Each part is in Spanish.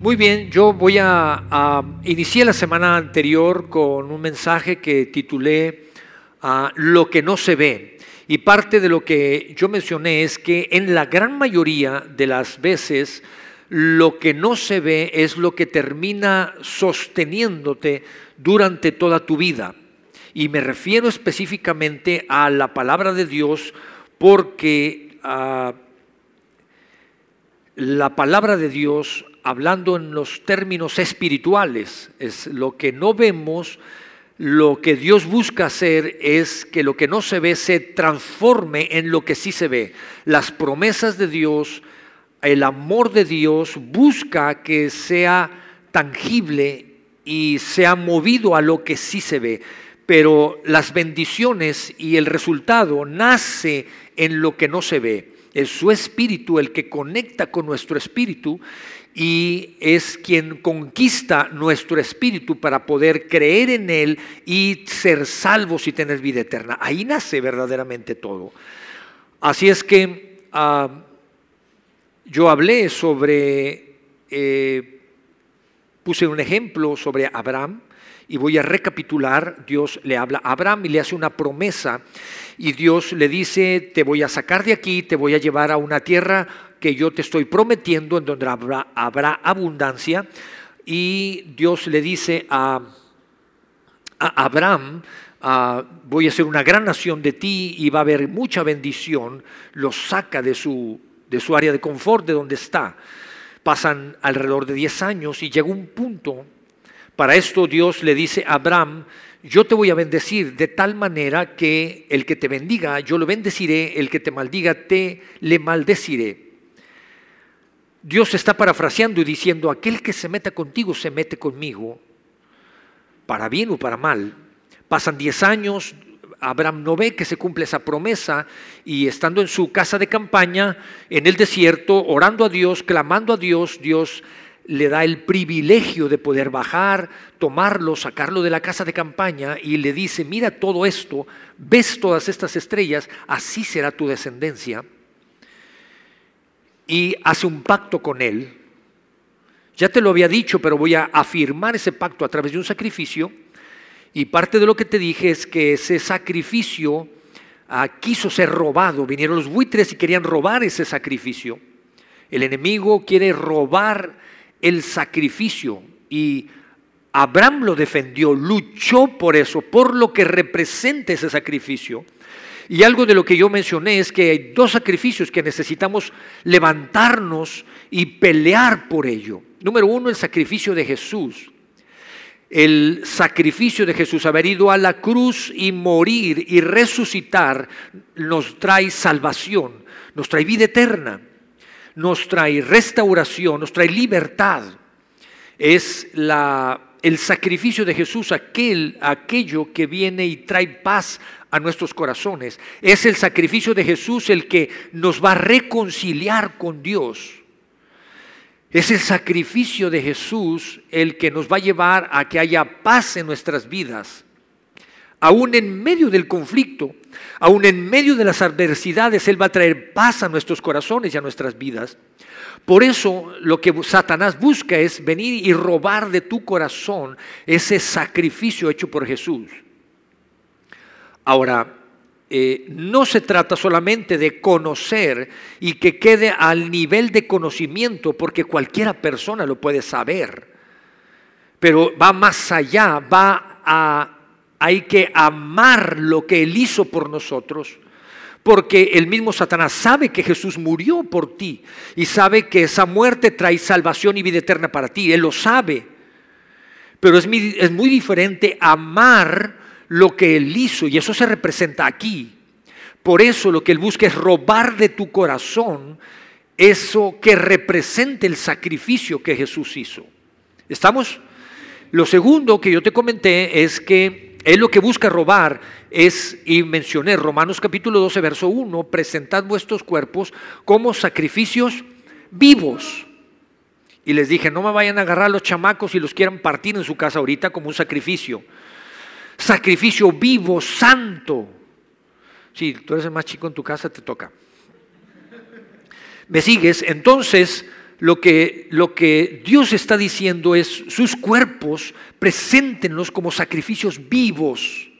Muy bien, yo voy a, a iniciar la semana anterior con un mensaje que titulé Lo que no se ve. Y parte de lo que yo mencioné es que en la gran mayoría de las veces lo que no se ve es lo que termina sosteniéndote durante toda tu vida. Y me refiero específicamente a la palabra de Dios porque ah, la palabra de Dios, hablando en los términos espirituales, es lo que no vemos, lo que Dios busca hacer es que lo que no se ve se transforme en lo que sí se ve. Las promesas de Dios, el amor de Dios busca que sea tangible y sea movido a lo que sí se ve. Pero las bendiciones y el resultado nace en lo que no se ve. Es su espíritu el que conecta con nuestro espíritu y es quien conquista nuestro espíritu para poder creer en Él y ser salvos y tener vida eterna. Ahí nace verdaderamente todo. Así es que ah, yo hablé sobre, eh, puse un ejemplo sobre Abraham y voy a recapitular. Dios le habla a Abraham y le hace una promesa y Dios le dice, te voy a sacar de aquí, te voy a llevar a una tierra que yo te estoy prometiendo, en donde habrá, abundancia. Y Dios le dice a, Abraham, ah, voy a ser una gran nación de ti y va a haber mucha bendición, lo saca de su, de su área de confort, de donde está. Pasan alrededor de 10 años y llega un punto, para esto Dios le dice a Abraham, yo te voy a bendecir de tal manera que el que te bendiga, yo lo bendeciré, el que te maldiga, te le maldeciré. Dios está parafraseando y diciendo, aquel que se meta contigo se mete conmigo, para bien o para mal. Pasan diez años, Abraham no ve que se cumple esa promesa y estando en su casa de campaña, en el desierto, orando a Dios, clamando a Dios, Dios le da el privilegio de poder bajar, tomarlo, sacarlo de la casa de campaña y le dice, mira todo esto, ves todas estas estrellas, así será tu descendencia. Y hace un pacto con él. Ya te lo había dicho, pero voy a afirmar ese pacto a través de un sacrificio. Y parte de lo que te dije es que ese sacrificio ah, quiso ser robado. Vinieron los buitres y querían robar ese sacrificio. El enemigo quiere robar el sacrificio y Abraham lo defendió, luchó por eso, por lo que representa ese sacrificio. Y algo de lo que yo mencioné es que hay dos sacrificios que necesitamos levantarnos y pelear por ello. Número uno, el sacrificio de Jesús. El sacrificio de Jesús, haber ido a la cruz y morir y resucitar, nos trae salvación, nos trae vida eterna nos trae restauración, nos trae libertad. Es el sacrificio de Jesús, aquel, aquello que viene y trae paz a nuestros corazones. Es el sacrificio de Jesús el que nos va a reconciliar con Dios. Es el sacrificio de Jesús el que nos va a llevar a que haya paz en nuestras vidas. Aún en medio del conflicto, aún en medio de las adversidades, Él va a traer paz a nuestros corazones y a nuestras vidas. Por eso lo que Satanás busca es venir y robar de tu corazón ese sacrificio hecho por Jesús. Ahora, eh, no se trata solamente de conocer y que quede al nivel de conocimiento, porque cualquiera persona lo puede saber, pero va más allá, va a hay que amar lo que Él hizo por nosotros, porque el mismo Satanás sabe que Jesús murió por ti y sabe que esa muerte trae salvación y vida eterna para ti. Él lo sabe. Pero es es muy diferente amar lo que Él hizo y eso se representa aquí. Por eso lo que Él busca es robar de tu corazón eso que representa el sacrificio que Jesús hizo. ¿Estamos? Lo segundo que yo te comenté es que él lo que busca robar es, y mencioné Romanos capítulo 12, verso 1, presentad vuestros cuerpos como sacrificios vivos. Y les dije, no me vayan a agarrar los chamacos y los quieran partir en su casa ahorita como un sacrificio. Sacrificio vivo, santo. Si tú eres el más chico en tu casa, te toca. ¿Me sigues? Entonces, lo que, lo que Dios está diciendo es sus cuerpos, preséntenlos como sacrificios vivos,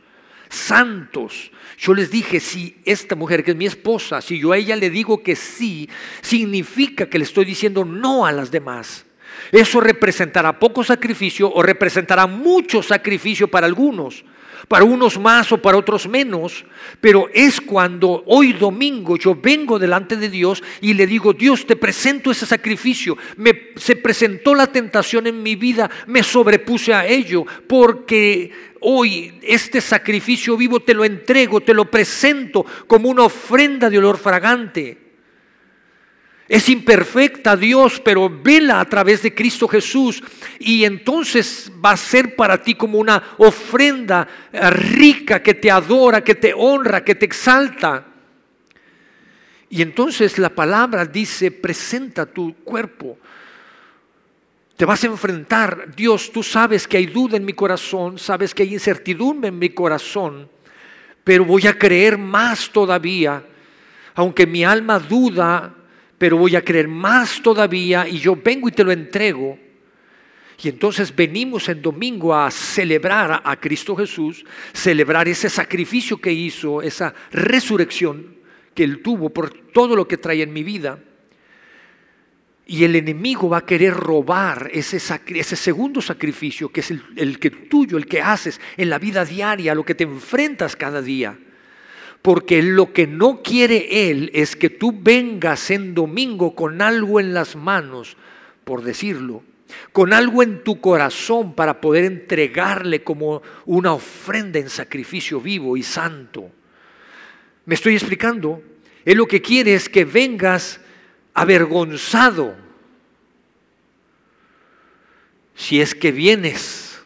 santos. Yo les dije, si esta mujer que es mi esposa, si yo a ella le digo que sí, significa que le estoy diciendo no a las demás. Eso representará poco sacrificio o representará mucho sacrificio para algunos para unos más o para otros menos, pero es cuando hoy domingo yo vengo delante de Dios y le digo, Dios, te presento ese sacrificio, me, se presentó la tentación en mi vida, me sobrepuse a ello, porque hoy este sacrificio vivo te lo entrego, te lo presento como una ofrenda de olor fragante. Es imperfecta Dios, pero vela a través de Cristo Jesús y entonces va a ser para ti como una ofrenda eh, rica que te adora, que te honra, que te exalta. Y entonces la palabra dice, presenta tu cuerpo. Te vas a enfrentar, Dios, tú sabes que hay duda en mi corazón, sabes que hay incertidumbre en mi corazón, pero voy a creer más todavía, aunque mi alma duda pero voy a creer más todavía y yo vengo y te lo entrego. Y entonces venimos en domingo a celebrar a Cristo Jesús, celebrar ese sacrificio que hizo, esa resurrección que Él tuvo por todo lo que trae en mi vida. Y el enemigo va a querer robar ese, segundo sacrificio, que es el, que tuyo, el que haces en la vida diaria, lo que te enfrentas cada día. Porque lo que no quiere Él es que tú vengas en domingo con algo en las manos, por decirlo, con algo en tu corazón para poder entregarle como una ofrenda en sacrificio vivo y santo. ¿Me estoy explicando? Él lo que quiere es que vengas avergonzado. Si es que vienes.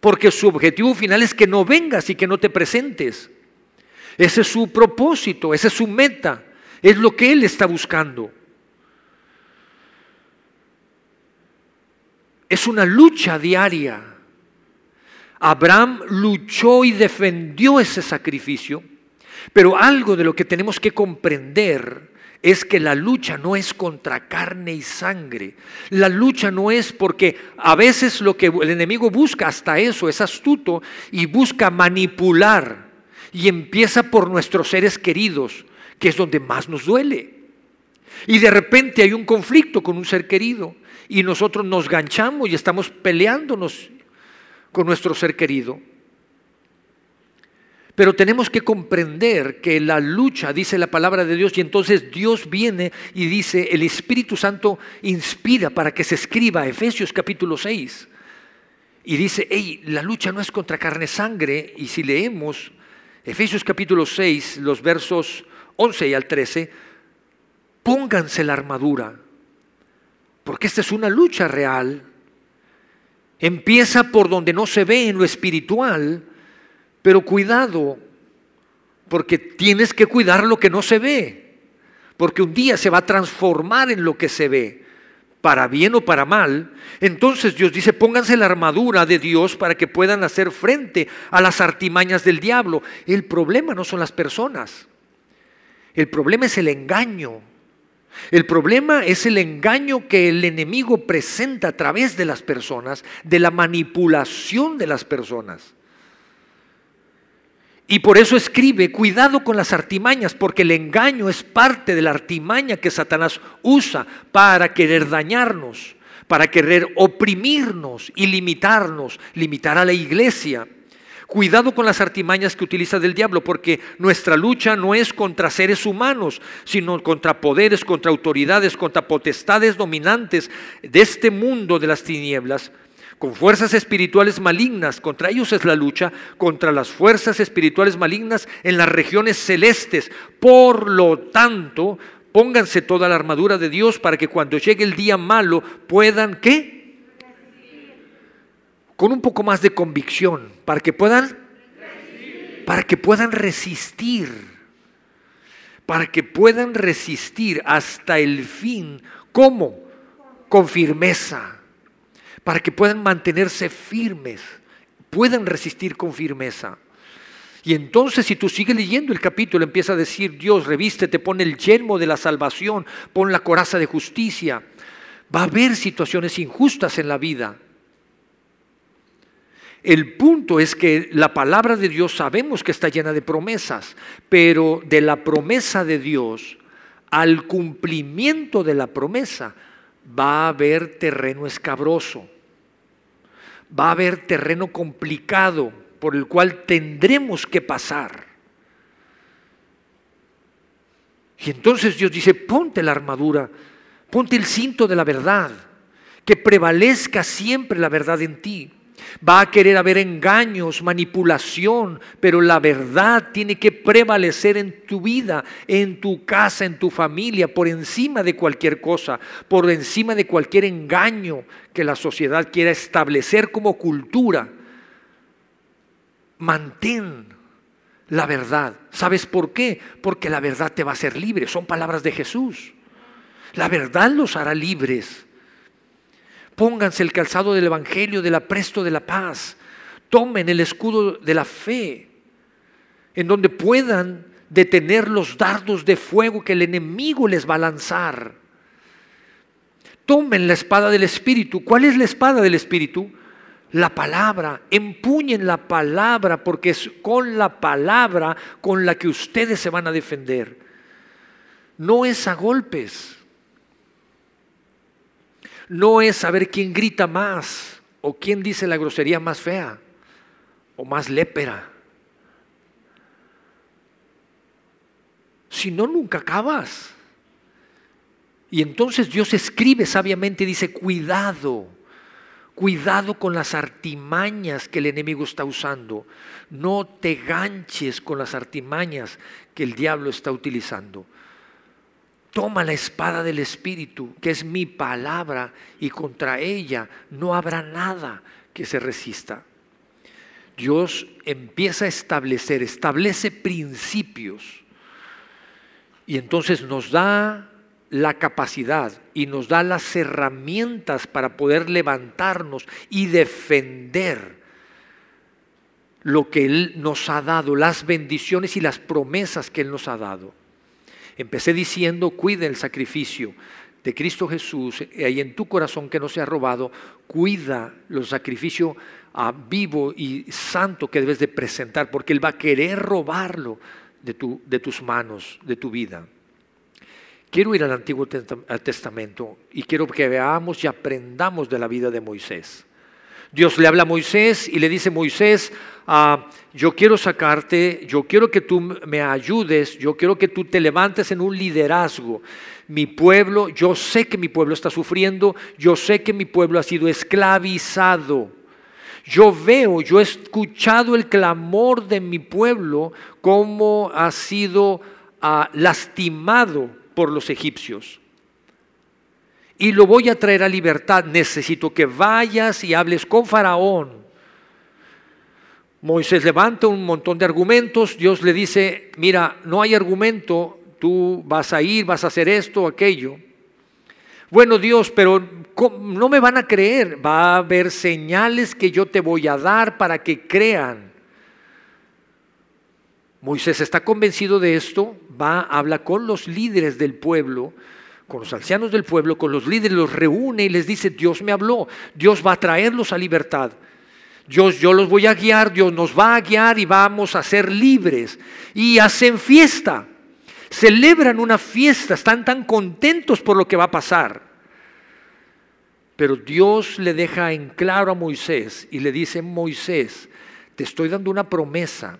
Porque su objetivo final es que no vengas y que no te presentes. Ese es su propósito, esa es su meta, es lo que Él está buscando. Es una lucha diaria. Abraham luchó y defendió ese sacrificio, pero algo de lo que tenemos que comprender es que la lucha no es contra carne y sangre. La lucha no es porque a veces lo que el enemigo busca hasta eso es astuto y busca manipular y empieza por nuestros seres queridos, que es donde más nos duele. Y de repente hay un conflicto con un ser querido y nosotros nos ganchamos y estamos peleándonos con nuestro ser querido. Pero tenemos que comprender que la lucha, dice la palabra de Dios, y entonces Dios viene y dice, el Espíritu Santo inspira para que se escriba Efesios capítulo 6. Y dice, hey, la lucha no es contra carne y sangre, y si leemos Efesios capítulo 6, los versos 11 y al 13, pónganse la armadura, porque esta es una lucha real. Empieza por donde no se ve en lo espiritual, pero cuidado, porque tienes que cuidar lo que no se ve, porque un día se va a transformar en lo que se ve para bien o para mal, entonces Dios dice, pónganse la armadura de Dios para que puedan hacer frente a las artimañas del diablo. El problema no son las personas, el problema es el engaño. El problema es el engaño que el enemigo presenta a través de las personas, de la manipulación de las personas. Y por eso escribe, cuidado con las artimañas, porque el engaño es parte de la artimaña que Satanás usa para querer dañarnos, para querer oprimirnos y limitarnos, limitar a la iglesia. Cuidado con las artimañas que utiliza del diablo, porque nuestra lucha no es contra seres humanos, sino contra poderes, contra autoridades, contra potestades dominantes de este mundo de las tinieblas con fuerzas espirituales malignas. Contra ellos es la lucha, contra las fuerzas espirituales malignas en las regiones celestes. Por lo tanto, pónganse toda la armadura de Dios para que cuando llegue el día malo puedan, ¿qué? Con un poco más de convicción, para que puedan, para que puedan resistir, para que puedan resistir hasta el fin. ¿Cómo? Con firmeza para que puedan mantenerse firmes, puedan resistir con firmeza. Y entonces si tú sigues leyendo el capítulo, empieza a decir, Dios, reviste, te pone el yelmo de la salvación, pon la coraza de justicia, Va a haber situaciones injustas en la vida. El punto es que la palabra de Dios sabemos que está llena de promesas, pero de la promesa de Dios al cumplimiento de la promesa va a haber terreno escabroso, va a haber terreno complicado por el cual tendremos que pasar. Y entonces Dios dice, ponte la armadura, ponte el cinto de la verdad, que prevalezca siempre la verdad en ti. Va a querer haber engaños, manipulación, pero la verdad tiene que prevalecer en tu vida, en tu casa, en tu familia, por encima de cualquier cosa, por encima de cualquier engaño que la sociedad quiera establecer como cultura. Mantén la verdad. ¿Sabes por qué? Porque la verdad te va a hacer libre. Son palabras de Jesús. La verdad los hará libres. Pónganse el calzado del Evangelio, del apresto de la paz. Tomen el escudo de la fe, en donde puedan detener los dardos de fuego que el enemigo les va a lanzar. Tomen la espada del Espíritu. ¿Cuál es la espada del Espíritu? La palabra. Empuñen la palabra porque es con la palabra con la que ustedes se van a defender. No es a golpes no es saber quién grita más o quién dice la grosería más fea o más lépera. Si no, nunca acabas. Y entonces Dios escribe sabiamente y dice, cuidado, cuidado con las artimañas que el enemigo está usando. No te ganches con las artimañas que el diablo está utilizando. Toma la espada del Espíritu, que es mi palabra, y contra ella no habrá nada que se resista. Dios empieza a establecer, establece principios y entonces nos da la capacidad y nos da las herramientas para poder levantarnos y defender lo que Él nos ha dado, las bendiciones y las promesas que Él nos ha dado. Empecé diciendo, cuida el sacrificio de Cristo Jesús y ahí en tu corazón que no se ha robado, cuida los sacrificios ah, vivo y santo que debes de presentar, porque Él va a querer robarlo de, tu, de tus manos, de tu vida. Quiero ir al Antiguo Testamento y quiero que veamos y aprendamos de la vida de Moisés. Dios le habla a Moisés y le dice, Moisés, ah, yo quiero sacarte, yo quiero que tú me ayudes, yo quiero que tú te levantes en un liderazgo. Mi pueblo, yo sé que mi pueblo está sufriendo, yo sé que mi pueblo ha sido esclavizado. Yo veo, yo he escuchado el clamor de mi pueblo, cómo ha sido ah, lastimado por los egipcios y lo voy a traer a libertad. Necesito que vayas y hables con Faraón. Moisés levanta un montón de argumentos. Dios le dice, mira, no hay argumento, tú vas a ir, vas a hacer esto, aquello. Bueno Dios, pero no me van a creer. Va a haber señales que yo te voy a dar para que crean. Moisés está convencido de esto, va, habla con los líderes del pueblo con los ancianos del pueblo, con los líderes, los reúne y les dice, Dios me habló, Dios va a traerlos a libertad. Dios, yo los voy a guiar, Dios nos va a guiar y vamos a ser libres. Y hacen fiesta, celebran una fiesta, están tan contentos por lo que va a pasar. Pero Dios le deja en claro a Moisés y le dice, Moisés, te estoy dando una promesa,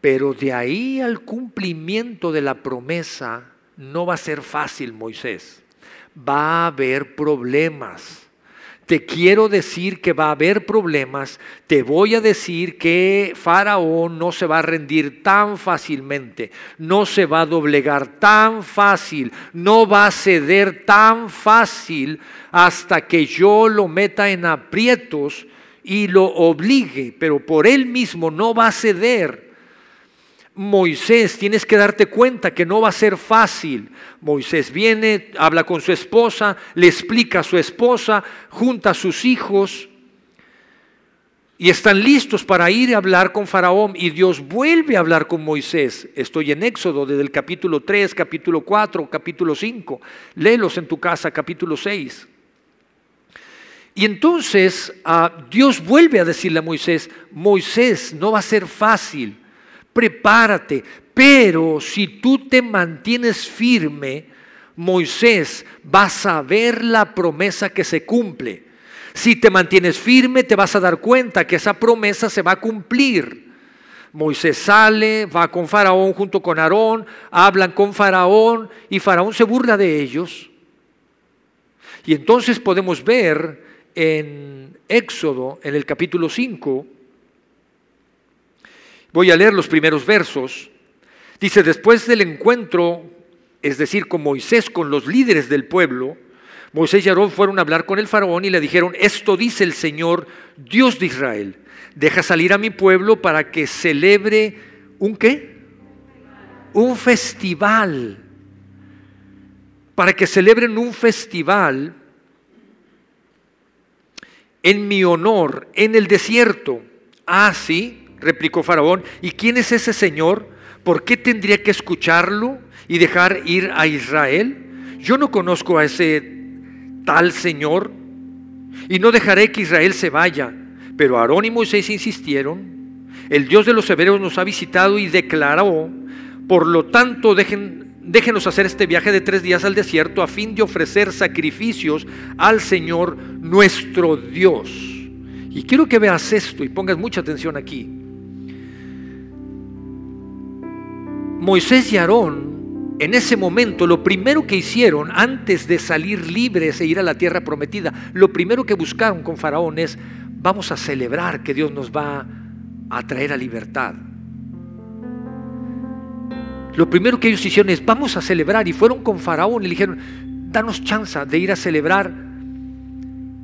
pero de ahí al cumplimiento de la promesa no va a ser fácil, Moisés. Va a haber problemas. Te quiero decir que va a haber problemas. Te voy a decir que Faraón no se va a rendir tan fácilmente. No se va a doblegar tan fácil. No va a ceder tan fácil hasta que yo lo meta en aprietos y lo obligue. Pero por él mismo no va a ceder. Moisés, tienes que darte cuenta que no va a ser fácil. Moisés viene, habla con su esposa, le explica a su esposa, junta a sus hijos y están listos para ir a hablar con Faraón y Dios vuelve a hablar con Moisés. Estoy en Éxodo desde el capítulo 3, capítulo 4, capítulo 5. Léelos en tu casa, capítulo 6. Y entonces ah, Dios vuelve a decirle a Moisés, Moisés, no va a ser fácil, prepárate, pero si tú te mantienes firme, Moisés, vas a ver la promesa que se cumple. Si te mantienes firme, te vas a dar cuenta que esa promesa se va a cumplir. Moisés sale, va con Faraón junto con Aarón, hablan con Faraón y Faraón se burla de ellos. Y entonces podemos ver en Éxodo, en el capítulo 5, voy a leer los primeros versos, dice, después del encuentro, es decir, con Moisés, con los líderes del pueblo, Moisés y Aarón fueron a hablar con el faraón y le dijeron, esto dice el Señor, Dios de Israel, deja salir a mi pueblo para que celebre un qué? Un festival. Para que celebren un festival en mi honor en el desierto. Ah, sí, replicó Faraón, ¿y quién es ese Señor? ¿Por qué tendría que escucharlo y dejar ir a Israel? Yo no conozco a ese tal Señor, y no dejaré que Israel se vaya. Pero Aarón y Moisés insistieron, el Dios de los hebreos nos ha visitado y declaró, por lo tanto dejen, déjenos hacer este viaje de tres días al desierto a fin de ofrecer sacrificios al Señor nuestro Dios. Y quiero que veas esto y pongas mucha atención aquí. Moisés y Aarón en ese momento lo primero que hicieron antes de salir libres e ir a la tierra prometida, lo primero que buscaron con Faraón es, vamos a celebrar que Dios nos va a traer a libertad. Lo primero que ellos hicieron es, vamos a celebrar, y fueron con Faraón y le dijeron, danos chance de ir a celebrar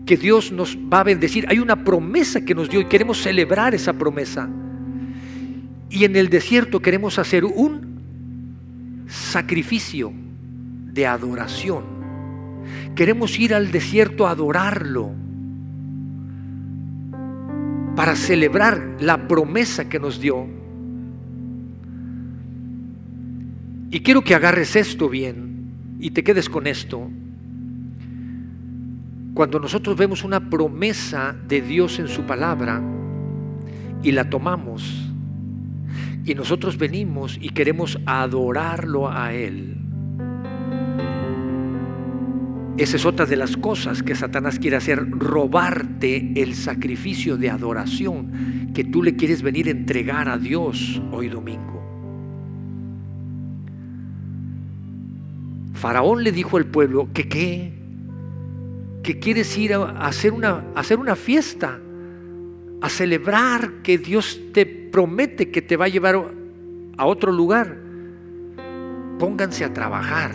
que Dios nos va a bendecir. Hay una promesa que nos dio y queremos celebrar esa promesa. Y en el desierto queremos hacer un sacrificio de adoración. Queremos ir al desierto a adorarlo para celebrar la promesa que nos dio. Y quiero que agarres esto bien y te quedes con esto. Cuando nosotros vemos una promesa de Dios en su palabra y la tomamos, y nosotros venimos y queremos adorarlo a Él. Esa es otra de las cosas que Satanás quiere hacer, robarte el sacrificio de adoración que tú le quieres venir a entregar a Dios hoy domingo. Faraón le dijo al pueblo que qué, quieres ir a hacer una, a hacer una fiesta, a celebrar que Dios te promete que te va a llevar a otro lugar. Pónganse a trabajar.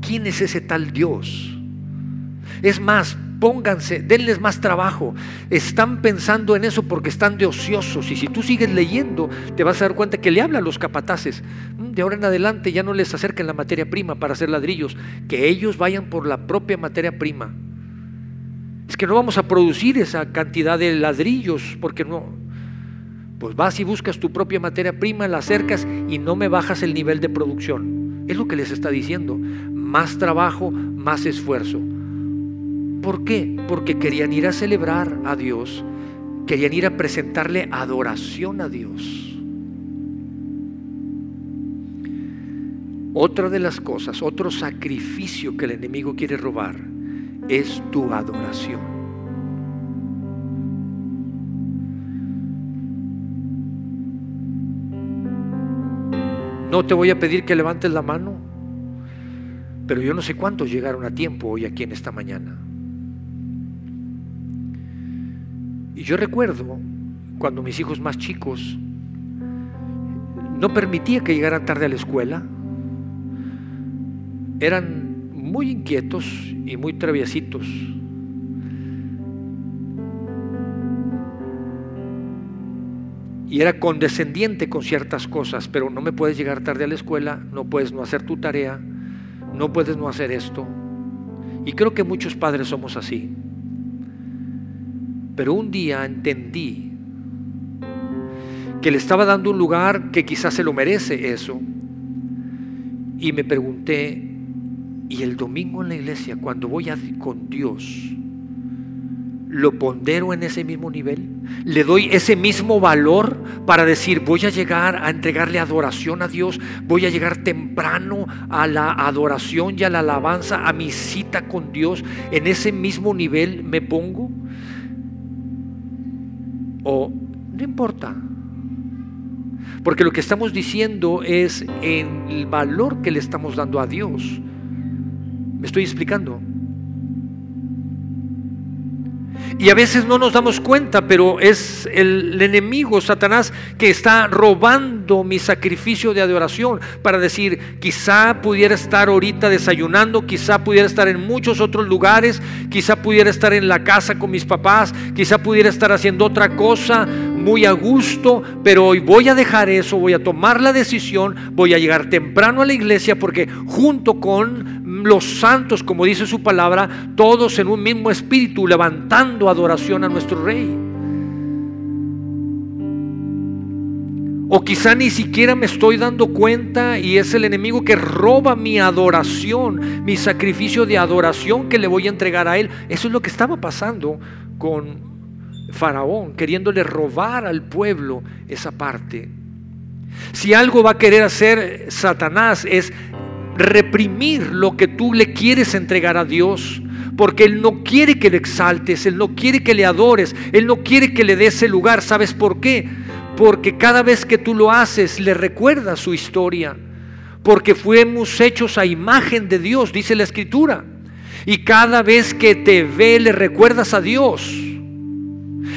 ¿Quién es ese tal Dios? Es más, pónganse, denles más trabajo. Están pensando en eso porque están de ociosos. Y si tú sigues leyendo, te vas a dar cuenta que le hablan los capataces. Mm, de ahora en adelante ya no les acerquen la materia prima para hacer ladrillos, que ellos vayan por la propia materia prima. Es que no vamos a producir esa cantidad de ladrillos porque no, pues vas y buscas tu propia materia prima, la acercas y no me bajas el nivel de producción. Es lo que les está diciendo. Más trabajo, más esfuerzo. ¿Por qué? Porque querían ir a celebrar a Dios, querían ir a presentarle adoración a Dios. Otra de las cosas, otro sacrificio que el enemigo quiere robar es tu adoración. No te voy a pedir que levantes la mano, pero yo no sé cuántos llegaron a tiempo hoy aquí en esta mañana. Y yo recuerdo cuando mis hijos más chicos no permitía que llegaran tarde a la escuela. Eran muy inquietos y muy traviesitos. y era condescendiente con ciertas cosas, pero no me puedes llegar tarde a la escuela, no puedes no hacer tu tarea, no puedes no hacer esto. Y creo que muchos padres somos así. Pero un día entendí que le estaba dando un lugar que quizás se lo merece eso. Y me pregunté, ¿y el domingo en la iglesia, cuando voy a, con Dios, lo pondero en ese mismo nivel? ¿Le doy ese mismo valor para decir, voy a llegar a entregarle adoración a Dios? ¿Voy a llegar temprano a la adoración y a la alabanza, a mi cita con Dios? ¿En ese mismo nivel me pongo? ¿O no importa? Porque lo que estamos diciendo es el valor que le estamos dando a Dios. ¿Me estoy explicando? Y a veces no nos damos cuenta, pero es el enemigo, Satanás, que está robando mi sacrificio de adoración para decir, quizá pudiera estar ahorita desayunando, quizá pudiera estar en muchos otros lugares, quizá pudiera estar en la casa con mis papás, quizá pudiera estar haciendo otra cosa muy a gusto, pero hoy voy a dejar eso, voy a tomar la decisión, voy a llegar temprano a la iglesia porque junto con los santos, como dice su palabra, todos en un mismo espíritu, levantando adoración a nuestro rey. O quizá ni siquiera me estoy dando cuenta y es el enemigo que roba mi adoración, mi sacrificio de adoración que le voy a entregar a él. Eso es lo que estaba pasando con Faraón, queriéndole robar al pueblo esa parte. Si algo va a querer hacer Satanás es reprimir lo que tú le quieres entregar a Dios. Porque Él no quiere que le exaltes, Él no quiere que le adores, Él no quiere que le des ese lugar. ¿Sabes por qué? Porque cada vez que tú lo haces, le recuerda su historia. Porque fuimos hechos a imagen de Dios, dice la Escritura. Y cada vez que te ve, le recuerdas a Dios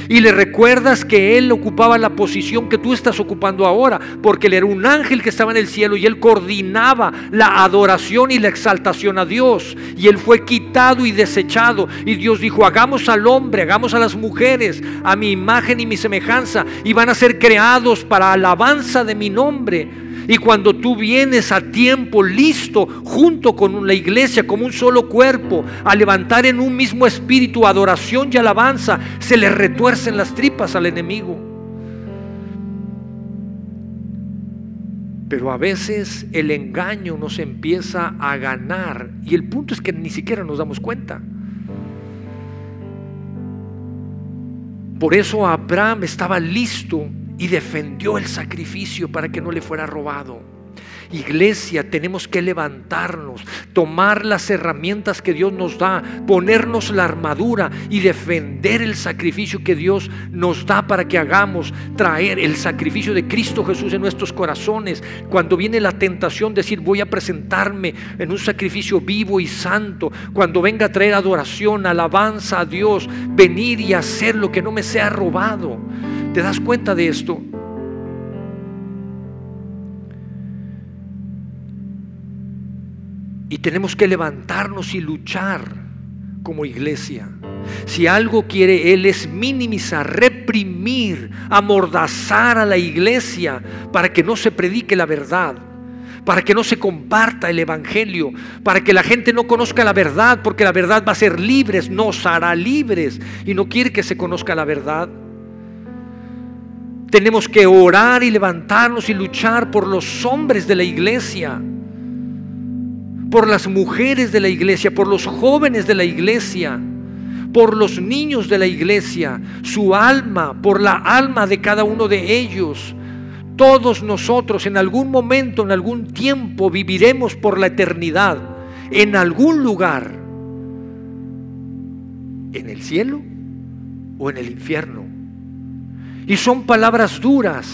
y le recuerdas que Él ocupaba la posición que tú estás ocupando ahora, porque Él era un ángel que estaba en el cielo y Él coordinaba la adoración y la exaltación a Dios. Y Él fue quitado y desechado. Y Dios dijo, hagamos al hombre, hagamos a las mujeres a mi imagen y mi semejanza, y van a ser creados para alabanza de mi nombre. Y cuando tú vienes a tiempo listo, junto con la iglesia, como un solo cuerpo, a levantar en un mismo espíritu adoración y alabanza, se le retuercen las tripas al enemigo. Pero a veces el engaño nos empieza a ganar y el punto es que ni siquiera nos damos cuenta. Por eso Abraham estaba listo y defendió el sacrificio para que no le fuera robado. Iglesia, tenemos que levantarnos, tomar las herramientas que Dios nos da, ponernos la armadura y defender el sacrificio que Dios nos da para que hagamos, traer el sacrificio de Cristo Jesús en nuestros corazones. Cuando viene la tentación, decir voy a presentarme en un sacrificio vivo y santo. Cuando venga a traer adoración, alabanza a Dios, venir y hacer lo que no me sea robado. ¿Te das cuenta de esto? Y tenemos que levantarnos y luchar como iglesia. Si algo quiere Él es minimizar, reprimir, amordazar a la iglesia para que no se predique la verdad, para que no se comparta el Evangelio, para que la gente no conozca la verdad, porque la verdad va a ser libres, nos hará libres y no quiere que se conozca la verdad. Tenemos que orar y levantarnos y luchar por los hombres de la iglesia, por las mujeres de la iglesia, por los jóvenes de la iglesia, por los niños de la iglesia, su alma, por la alma de cada uno de ellos. Todos nosotros en algún momento, en algún tiempo, viviremos por la eternidad, en algún lugar, en el cielo o en el infierno. Y son palabras duras,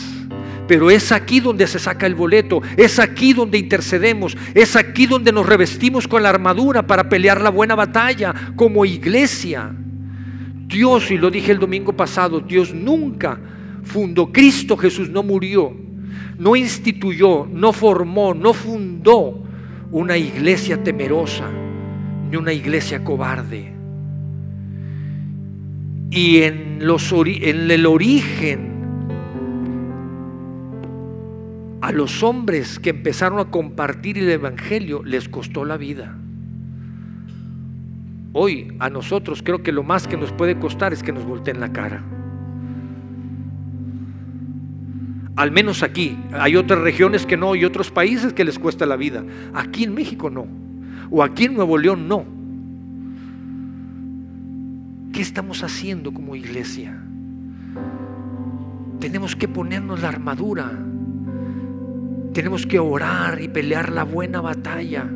pero es aquí donde se saca el boleto, es aquí donde intercedemos, es aquí donde nos revestimos con la armadura para pelear la buena batalla como iglesia. Dios, y lo dije el domingo pasado, Dios nunca fundó, Cristo Jesús no murió, no instituyó, no formó, no fundó una iglesia temerosa, ni una iglesia cobarde y en, el origen a los hombres que empezaron a compartir el Evangelio les costó la vida. Hoy a nosotros creo que lo más que nos puede costar es que nos volteen la cara. Al menos aquí. Hay otras regiones que no y otros países que les cuesta la vida. Aquí en México no. O aquí en Nuevo León no. ¿Qué estamos haciendo como iglesia? Tenemos que ponernos la armadura. Tenemos que orar y pelear la buena batalla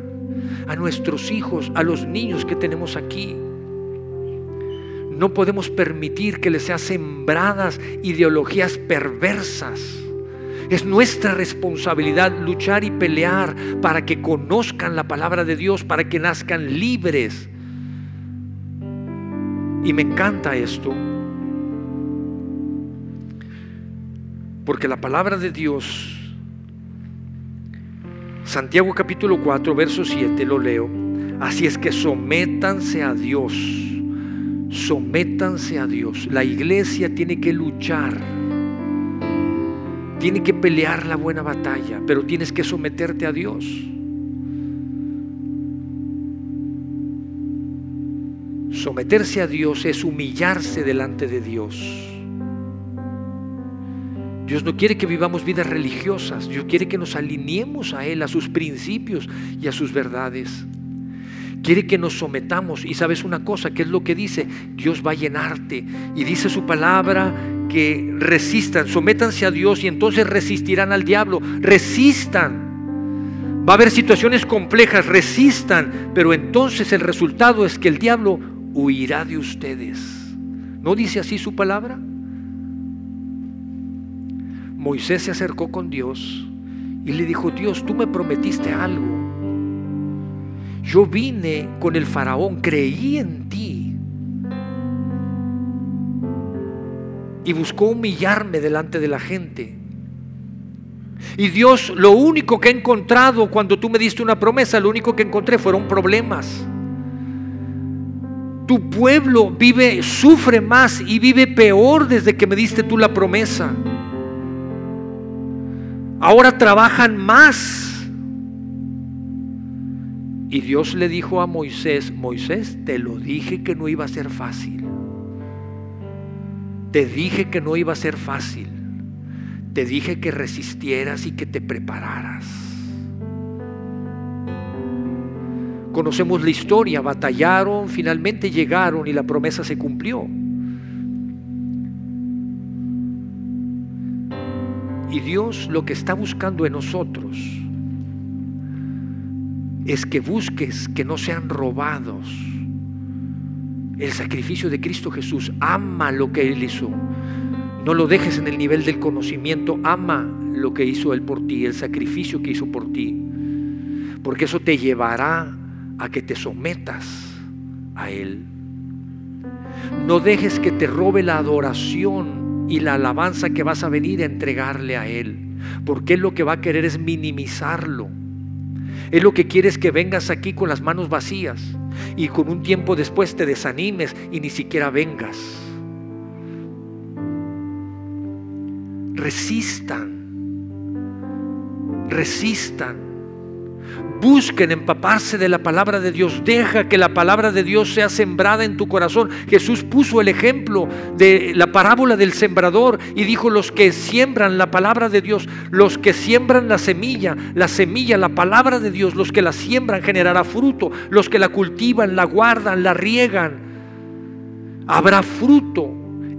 a nuestros hijos, a los niños que tenemos aquí. No podemos permitir que les sean sembradas ideologías perversas. Es nuestra responsabilidad luchar y pelear para que conozcan la palabra de Dios, para que nazcan libres. Y me encanta esto, porque la palabra de Dios Santiago capítulo 4, verso 7, lo leo. Así es que sométanse a Dios, sométanse a Dios. La iglesia tiene que luchar, tiene que pelear la buena batalla, pero tienes que someterte a Dios. Someterse a Dios es humillarse delante de Dios. Dios no quiere que vivamos vidas religiosas, Dios quiere que nos alineemos a Él, a sus principios y a sus verdades. Quiere que nos sometamos y sabes una cosa, ¿qué es lo que dice? Dios va a llenarte y dice su palabra que resistan, sométanse a Dios y entonces resistirán al diablo, resistan. Va a haber situaciones complejas, resistan, pero entonces el resultado es que el diablo huirá de ustedes. ¿No dice así su palabra? Moisés se acercó con Dios y le dijo, Dios, tú me prometiste algo. Yo vine con el faraón, creí en ti. Y buscó humillarme delante de la gente. Y Dios, lo único que he encontrado cuando tú me diste una promesa, lo único que encontré fueron problemas. Tu pueblo vive, sufre más y vive peor desde que me diste tú la promesa. Ahora trabajan más. Y Dios le dijo a Moisés, Moisés, te lo dije que no iba a ser fácil. Te dije que no iba a ser fácil. Te dije que resistieras y que te prepararas. Conocemos la historia, batallaron, finalmente llegaron y la promesa se cumplió. Y Dios lo que está buscando en nosotros es que busques que no sean robados el sacrificio de Cristo Jesús. Ama lo que Él hizo. No lo dejes en el nivel del conocimiento. Ama lo que hizo Él por ti, el sacrificio que hizo por ti. Porque eso te llevará a que te sometas a Él. No dejes que te robe la adoración y la alabanza que vas a venir a entregarle a Él. Porque Él lo que va a querer es minimizarlo. Él lo que quiere es que vengas aquí con las manos vacías y con un tiempo después te desanimes y ni siquiera vengas. Resistan, resistan Busquen empaparse de la palabra de Dios. Deja que la palabra de Dios sea sembrada en tu corazón. Jesús puso el ejemplo de la parábola del sembrador y dijo, los que siembran la palabra de Dios, los que siembran la semilla, la semilla, la palabra de Dios, los que la siembran generará fruto, los que la cultivan, la guardan, la riegan, habrá fruto.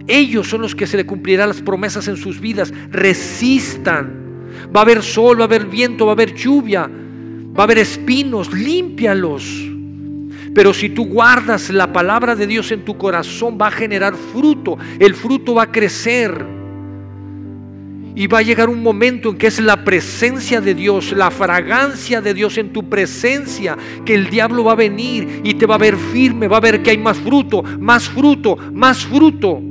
Ellos son los que se le cumplirán las promesas en sus vidas. Resistan. Va a haber sol, va a haber viento, va a haber lluvia Va a haber espinos, límpialos. Pero si tú guardas la palabra de Dios en tu corazón, va a generar fruto. El fruto va a crecer. Y va a llegar un momento en que es la presencia de Dios, la fragancia de Dios en tu presencia, que el diablo va a venir y te va a ver firme, va a ver que hay más fruto, más fruto, más fruto.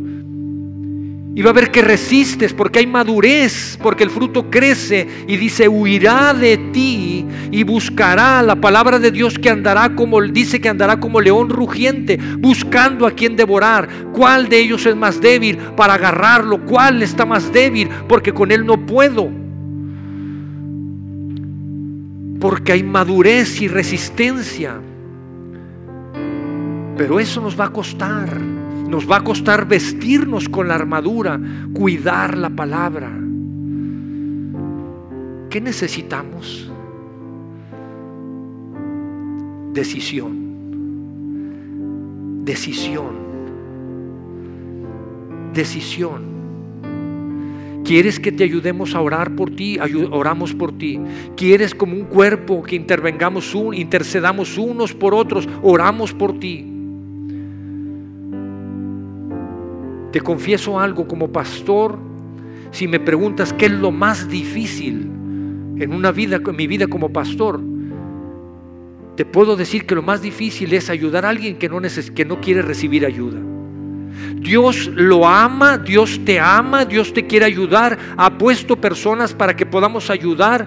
Y va a ver que resistes porque hay madurez, porque el fruto crece y dice, huirá de ti y buscará la palabra de Dios que andará como, dice que andará como león rugiente, buscando a quien devorar. ¿Cuál de ellos es más débil para agarrarlo? ¿Cuál está más débil? Porque con él no puedo. Porque hay madurez y resistencia. Pero eso nos va a costar. Nos va a costar vestirnos con la armadura, cuidar la palabra. ¿Qué necesitamos? Decisión. Decisión. Decisión. ¿Quieres que te ayudemos a orar por ti? oramos por ti. ¿Quieres como un cuerpo que intervengamos, intercedamos unos por otros? Oramos por ti. Te confieso algo como pastor, si me preguntas qué es lo más difícil en una vida, en mi vida como pastor, te puedo decir que lo más difícil es ayudar a alguien que no, que no quiere recibir ayuda. Dios lo ama, Dios te ama, Dios te quiere ayudar, ha puesto personas para que podamos ayudar.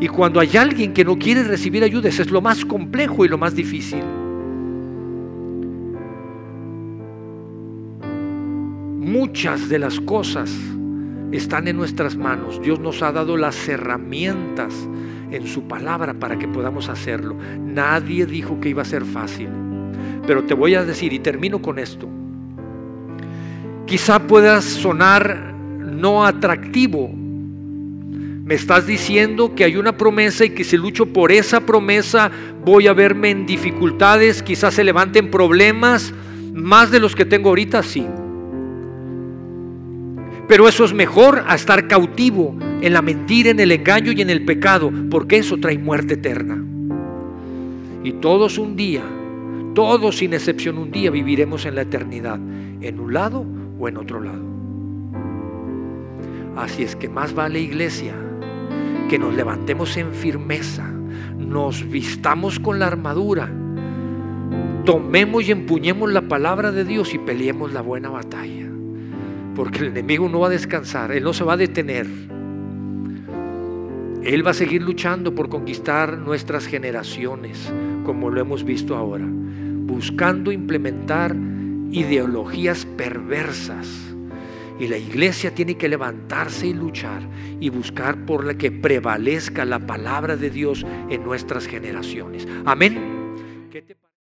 Y cuando hay alguien que no quiere recibir ayuda, eso es lo más complejo y lo más difícil. Muchas de las cosas están en nuestras manos. Dios nos ha dado las herramientas en su palabra para que podamos hacerlo. Nadie dijo que iba a ser fácil. Pero te voy a decir, y termino con esto, quizá puedas sonar no atractivo. Me estás diciendo que hay una promesa y que si lucho por esa promesa voy a verme en dificultades, quizás se levanten problemas, más de los que tengo ahorita, sí. Pero eso es mejor a estar cautivo en la mentira, en el engaño y en el pecado, porque eso trae muerte eterna. Y todos un día, todos sin excepción un día viviremos en la eternidad, en un lado o en otro lado. Así es que más vale iglesia que nos levantemos en firmeza, nos vistamos con la armadura, tomemos y empuñemos la palabra de Dios y peleemos la buena batalla porque el enemigo no va a descansar, él no se va a detener. Él va a seguir luchando por conquistar nuestras generaciones, como lo hemos visto ahora, buscando implementar ideologías perversas. Y la iglesia tiene que levantarse y luchar y buscar por la que prevalezca la palabra de Dios en nuestras generaciones. Amén.